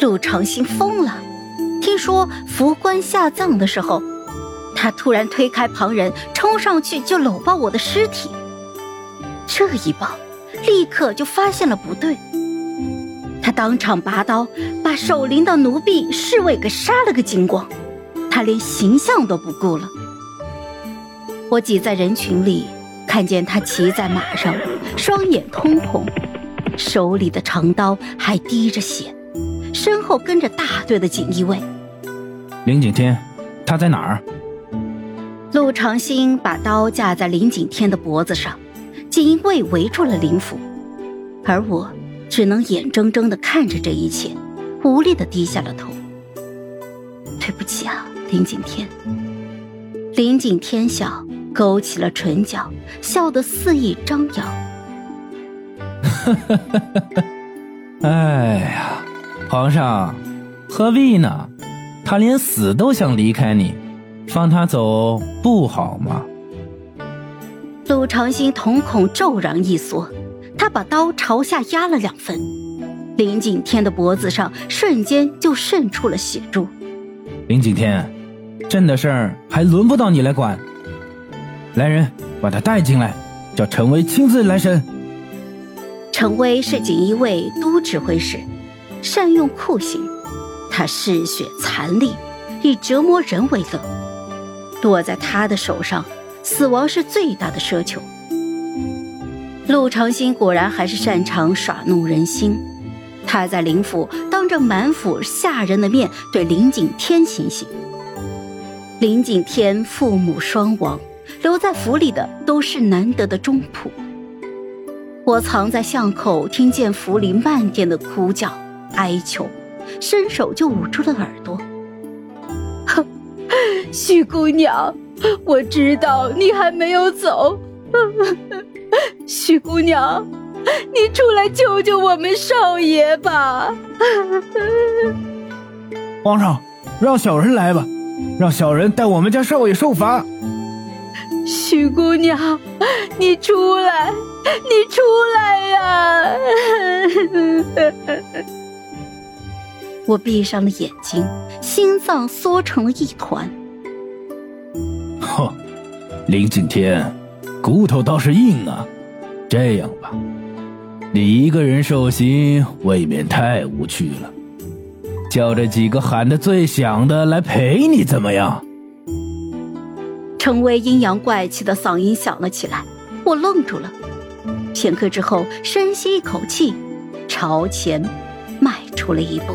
陆长兴疯了。听说福官下葬的时候，他突然推开旁人，冲上去就搂抱我的尸体。这一抱，立刻就发现了不对。他当场拔刀，把守灵的奴婢侍卫给杀了个精光。他连形象都不顾了。我挤在人群里，看见他骑在马上，双眼通红，手里的长刀还滴着血，身后跟着大队的锦衣卫。林景天，他在哪儿？陆长兴把刀架在林景天的脖子上，锦衣卫围住了林府，而我只能眼睁睁的看着这一切，无力的低下了头。对不起啊，林景天。林景天笑，勾起了唇角，笑得肆意张扬。哈哈哈哈哈！哎呀，皇上，何必呢？他连死都想离开你，放他走不好吗？陆长兴瞳孔骤然一缩，他把刀朝下压了两分，林景天的脖子上瞬间就渗出了血珠。林景天，朕的事儿还轮不到你来管。来人，把他带进来，叫陈威亲自来审。陈威是锦衣卫都指挥使，善用酷刑。他嗜血残戾，以折磨人为乐。落在他的手上，死亡是最大的奢求。陆长兴果然还是擅长耍弄人心。他在林府当着满府下人的面对林景天行刑。林景天父母双亡，留在府里的都是难得的忠仆。我藏在巷口，听见府里漫天的哭叫、哀求。伸手就捂住了耳朵。哼，许姑娘，我知道你还没有走。许姑娘，你出来救救我们少爷吧！皇上，让小人来吧，让小人带我们家少爷受罚。许姑娘，你出来，你出来呀！我闭上了眼睛，心脏缩成了一团。哼，林景天，骨头倒是硬啊。这样吧，你一个人受刑未免太无趣了，叫这几个喊的最响的来陪你，怎么样？程威阴阳怪气的嗓音响了起来，我愣住了。片刻之后，深吸一口气，朝前迈出了一步。